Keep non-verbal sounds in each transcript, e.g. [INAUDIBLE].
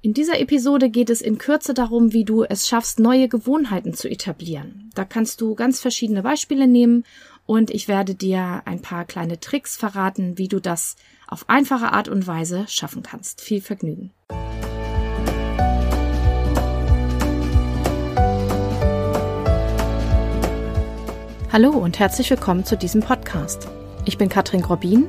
In dieser Episode geht es in Kürze darum, wie du es schaffst, neue Gewohnheiten zu etablieren. Da kannst du ganz verschiedene Beispiele nehmen und ich werde dir ein paar kleine Tricks verraten, wie du das auf einfache Art und Weise schaffen kannst. Viel Vergnügen. Hallo und herzlich willkommen zu diesem Podcast. Ich bin Katrin Grobin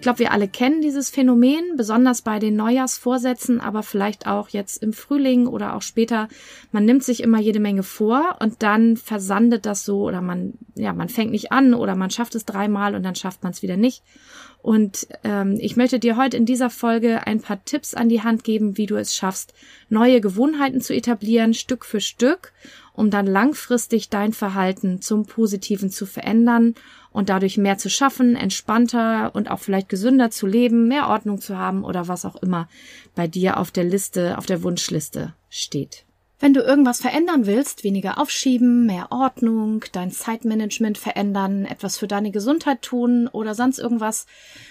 Ich glaube, wir alle kennen dieses Phänomen, besonders bei den Neujahrsvorsätzen, aber vielleicht auch jetzt im Frühling oder auch später. Man nimmt sich immer jede Menge vor und dann versandet das so oder man, ja, man fängt nicht an oder man schafft es dreimal und dann schafft man es wieder nicht. Und ähm, ich möchte dir heute in dieser Folge ein paar Tipps an die Hand geben, wie du es schaffst, neue Gewohnheiten zu etablieren, Stück für Stück, um dann langfristig dein Verhalten zum Positiven zu verändern und dadurch mehr zu schaffen, entspannter und auch vielleicht gesünder zu leben, mehr Ordnung zu haben oder was auch immer bei dir auf der Liste, auf der Wunschliste steht. Wenn du irgendwas verändern willst, weniger aufschieben, mehr Ordnung, dein Zeitmanagement verändern, etwas für deine Gesundheit tun oder sonst irgendwas,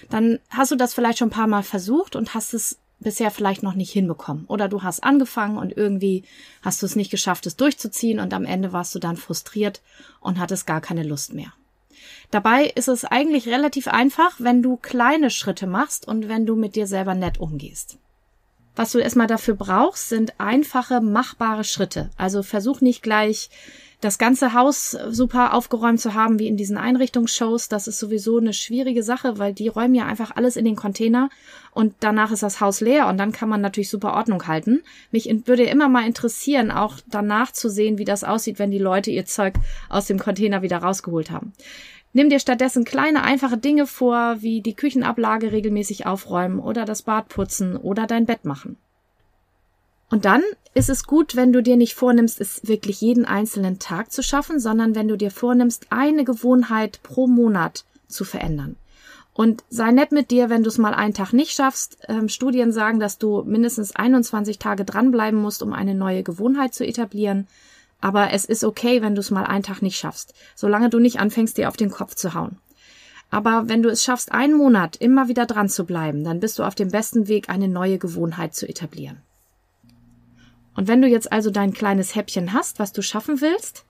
dann hast du das vielleicht schon ein paar Mal versucht und hast es bisher vielleicht noch nicht hinbekommen. Oder du hast angefangen und irgendwie hast du es nicht geschafft, es durchzuziehen und am Ende warst du dann frustriert und hattest gar keine Lust mehr. Dabei ist es eigentlich relativ einfach, wenn du kleine Schritte machst und wenn du mit dir selber nett umgehst. Was du erstmal dafür brauchst, sind einfache, machbare Schritte. Also versuch nicht gleich das ganze Haus super aufgeräumt zu haben wie in diesen Einrichtungsshows. Das ist sowieso eine schwierige Sache, weil die räumen ja einfach alles in den Container und danach ist das Haus leer und dann kann man natürlich super Ordnung halten. Mich würde immer mal interessieren, auch danach zu sehen, wie das aussieht, wenn die Leute ihr Zeug aus dem Container wieder rausgeholt haben. Nimm dir stattdessen kleine, einfache Dinge vor, wie die Küchenablage regelmäßig aufräumen oder das Bad putzen oder dein Bett machen. Und dann ist es gut, wenn du dir nicht vornimmst, es wirklich jeden einzelnen Tag zu schaffen, sondern wenn du dir vornimmst, eine Gewohnheit pro Monat zu verändern. Und sei nett mit dir, wenn du es mal einen Tag nicht schaffst. Ähm, Studien sagen, dass du mindestens 21 Tage dranbleiben musst, um eine neue Gewohnheit zu etablieren. Aber es ist okay, wenn du es mal einen Tag nicht schaffst, solange du nicht anfängst, dir auf den Kopf zu hauen. Aber wenn du es schaffst, einen Monat immer wieder dran zu bleiben, dann bist du auf dem besten Weg, eine neue Gewohnheit zu etablieren. Und wenn du jetzt also dein kleines Häppchen hast, was du schaffen willst,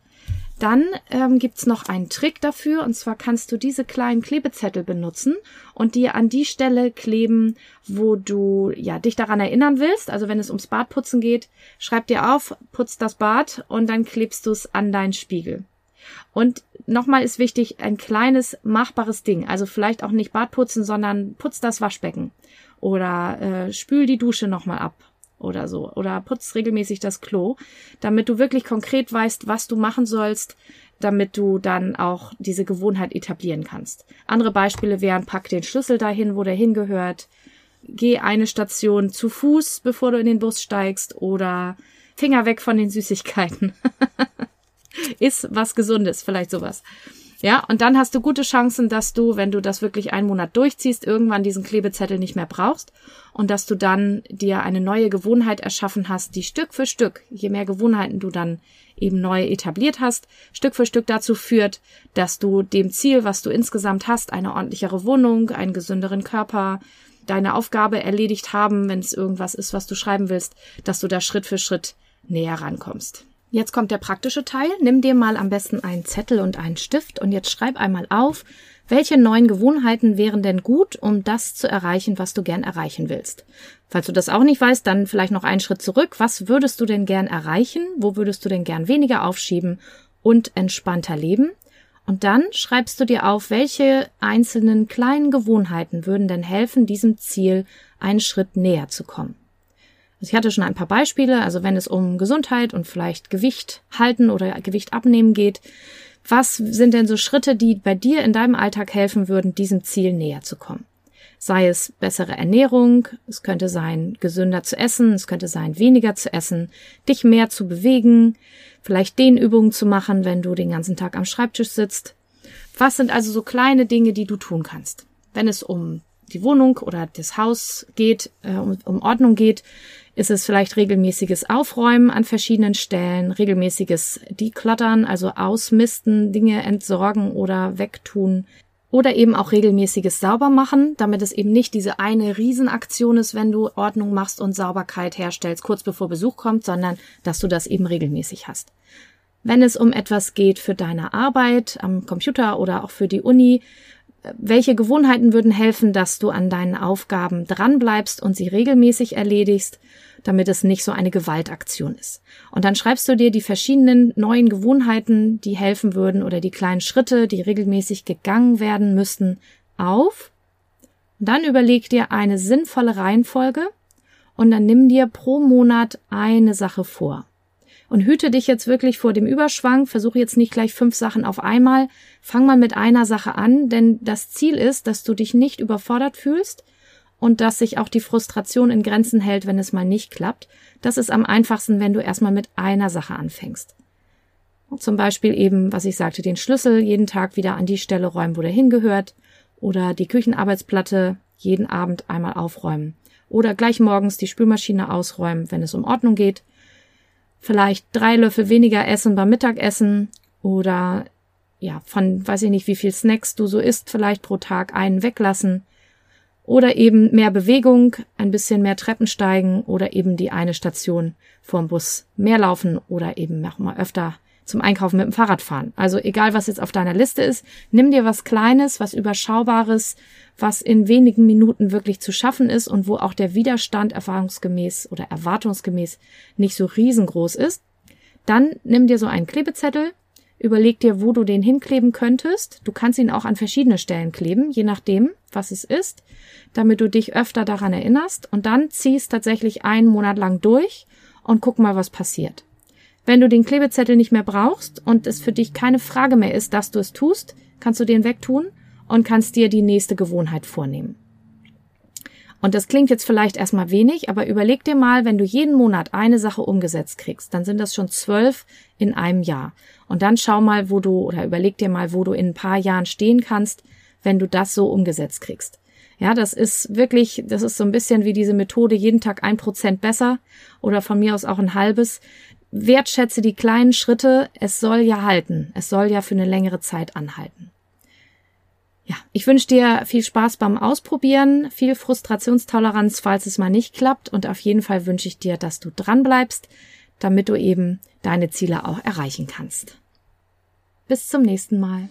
dann ähm, gibt's noch einen Trick dafür, und zwar kannst du diese kleinen Klebezettel benutzen und dir an die Stelle kleben, wo du ja dich daran erinnern willst. Also wenn es ums Badputzen geht, schreib dir auf, putz das Bad und dann klebst du es an deinen Spiegel. Und nochmal ist wichtig, ein kleines machbares Ding. Also vielleicht auch nicht Badputzen, sondern putz das Waschbecken oder äh, spül die Dusche nochmal ab oder so. Oder putz regelmäßig das Klo, damit du wirklich konkret weißt, was du machen sollst, damit du dann auch diese Gewohnheit etablieren kannst. Andere Beispiele wären, pack den Schlüssel dahin, wo der hingehört, geh eine Station zu Fuß, bevor du in den Bus steigst oder Finger weg von den Süßigkeiten. [LAUGHS] Ist was Gesundes, vielleicht sowas. Ja, und dann hast du gute Chancen, dass du, wenn du das wirklich einen Monat durchziehst, irgendwann diesen Klebezettel nicht mehr brauchst und dass du dann dir eine neue Gewohnheit erschaffen hast, die Stück für Stück, je mehr Gewohnheiten du dann eben neu etabliert hast, Stück für Stück dazu führt, dass du dem Ziel, was du insgesamt hast, eine ordentlichere Wohnung, einen gesünderen Körper, deine Aufgabe erledigt haben, wenn es irgendwas ist, was du schreiben willst, dass du da Schritt für Schritt näher rankommst. Jetzt kommt der praktische Teil. Nimm dir mal am besten einen Zettel und einen Stift und jetzt schreib einmal auf, welche neuen Gewohnheiten wären denn gut, um das zu erreichen, was du gern erreichen willst? Falls du das auch nicht weißt, dann vielleicht noch einen Schritt zurück. Was würdest du denn gern erreichen? Wo würdest du denn gern weniger aufschieben und entspannter leben? Und dann schreibst du dir auf, welche einzelnen kleinen Gewohnheiten würden denn helfen, diesem Ziel einen Schritt näher zu kommen. Also ich hatte schon ein paar Beispiele, also wenn es um Gesundheit und vielleicht Gewicht halten oder Gewicht abnehmen geht, was sind denn so Schritte, die bei dir in deinem Alltag helfen würden, diesem Ziel näher zu kommen? Sei es bessere Ernährung, es könnte sein, gesünder zu essen, es könnte sein, weniger zu essen, dich mehr zu bewegen, vielleicht Dehnübungen zu machen, wenn du den ganzen Tag am Schreibtisch sitzt, Was sind also so kleine Dinge, die du tun kannst? Wenn es um die Wohnung oder das Haus geht, äh, um, um Ordnung geht, ist es vielleicht regelmäßiges Aufräumen an verschiedenen Stellen, regelmäßiges Decluttern, also ausmisten, Dinge entsorgen oder wegtun. Oder eben auch regelmäßiges Saubermachen, damit es eben nicht diese eine Riesenaktion ist, wenn du Ordnung machst und Sauberkeit herstellst, kurz bevor Besuch kommt, sondern dass du das eben regelmäßig hast. Wenn es um etwas geht für deine Arbeit am Computer oder auch für die Uni, welche Gewohnheiten würden helfen, dass du an deinen Aufgaben dranbleibst und sie regelmäßig erledigst damit es nicht so eine Gewaltaktion ist. Und dann schreibst du dir die verschiedenen neuen Gewohnheiten, die helfen würden oder die kleinen Schritte, die regelmäßig gegangen werden müssten, auf. Dann überleg dir eine sinnvolle Reihenfolge und dann nimm dir pro Monat eine Sache vor. Und hüte dich jetzt wirklich vor dem Überschwang, versuche jetzt nicht gleich fünf Sachen auf einmal, fang mal mit einer Sache an, denn das Ziel ist, dass du dich nicht überfordert fühlst, und dass sich auch die Frustration in Grenzen hält, wenn es mal nicht klappt. Das ist am einfachsten, wenn du erstmal mit einer Sache anfängst. Zum Beispiel eben, was ich sagte, den Schlüssel jeden Tag wieder an die Stelle räumen, wo der hingehört, oder die Küchenarbeitsplatte jeden Abend einmal aufräumen, oder gleich morgens die Spülmaschine ausräumen, wenn es um Ordnung geht, vielleicht drei Löffel weniger essen beim Mittagessen, oder ja, von weiß ich nicht, wie viel Snacks du so isst, vielleicht pro Tag einen weglassen, oder eben mehr Bewegung, ein bisschen mehr Treppen steigen oder eben die eine Station vorm Bus mehr laufen oder eben auch mal öfter zum Einkaufen mit dem Fahrrad fahren. Also egal, was jetzt auf deiner Liste ist, nimm dir was Kleines, was Überschaubares, was in wenigen Minuten wirklich zu schaffen ist und wo auch der Widerstand erfahrungsgemäß oder erwartungsgemäß nicht so riesengroß ist. Dann nimm dir so einen Klebezettel, Überleg dir, wo du den hinkleben könntest. Du kannst ihn auch an verschiedene Stellen kleben, je nachdem, was es ist, damit du dich öfter daran erinnerst und dann ziehst tatsächlich einen Monat lang durch und guck mal, was passiert. Wenn du den Klebezettel nicht mehr brauchst und es für dich keine Frage mehr ist, dass du es tust, kannst du den wegtun und kannst dir die nächste Gewohnheit vornehmen. Und das klingt jetzt vielleicht erstmal wenig, aber überleg dir mal, wenn du jeden Monat eine Sache umgesetzt kriegst, dann sind das schon zwölf in einem Jahr. Und dann schau mal, wo du, oder überleg dir mal, wo du in ein paar Jahren stehen kannst, wenn du das so umgesetzt kriegst. Ja, das ist wirklich, das ist so ein bisschen wie diese Methode, jeden Tag ein Prozent besser oder von mir aus auch ein halbes. Wertschätze die kleinen Schritte. Es soll ja halten. Es soll ja für eine längere Zeit anhalten. Ja, ich wünsche dir viel Spaß beim Ausprobieren, viel Frustrationstoleranz, falls es mal nicht klappt und auf jeden Fall wünsche ich dir, dass du dran bleibst, damit du eben deine Ziele auch erreichen kannst. Bis zum nächsten Mal.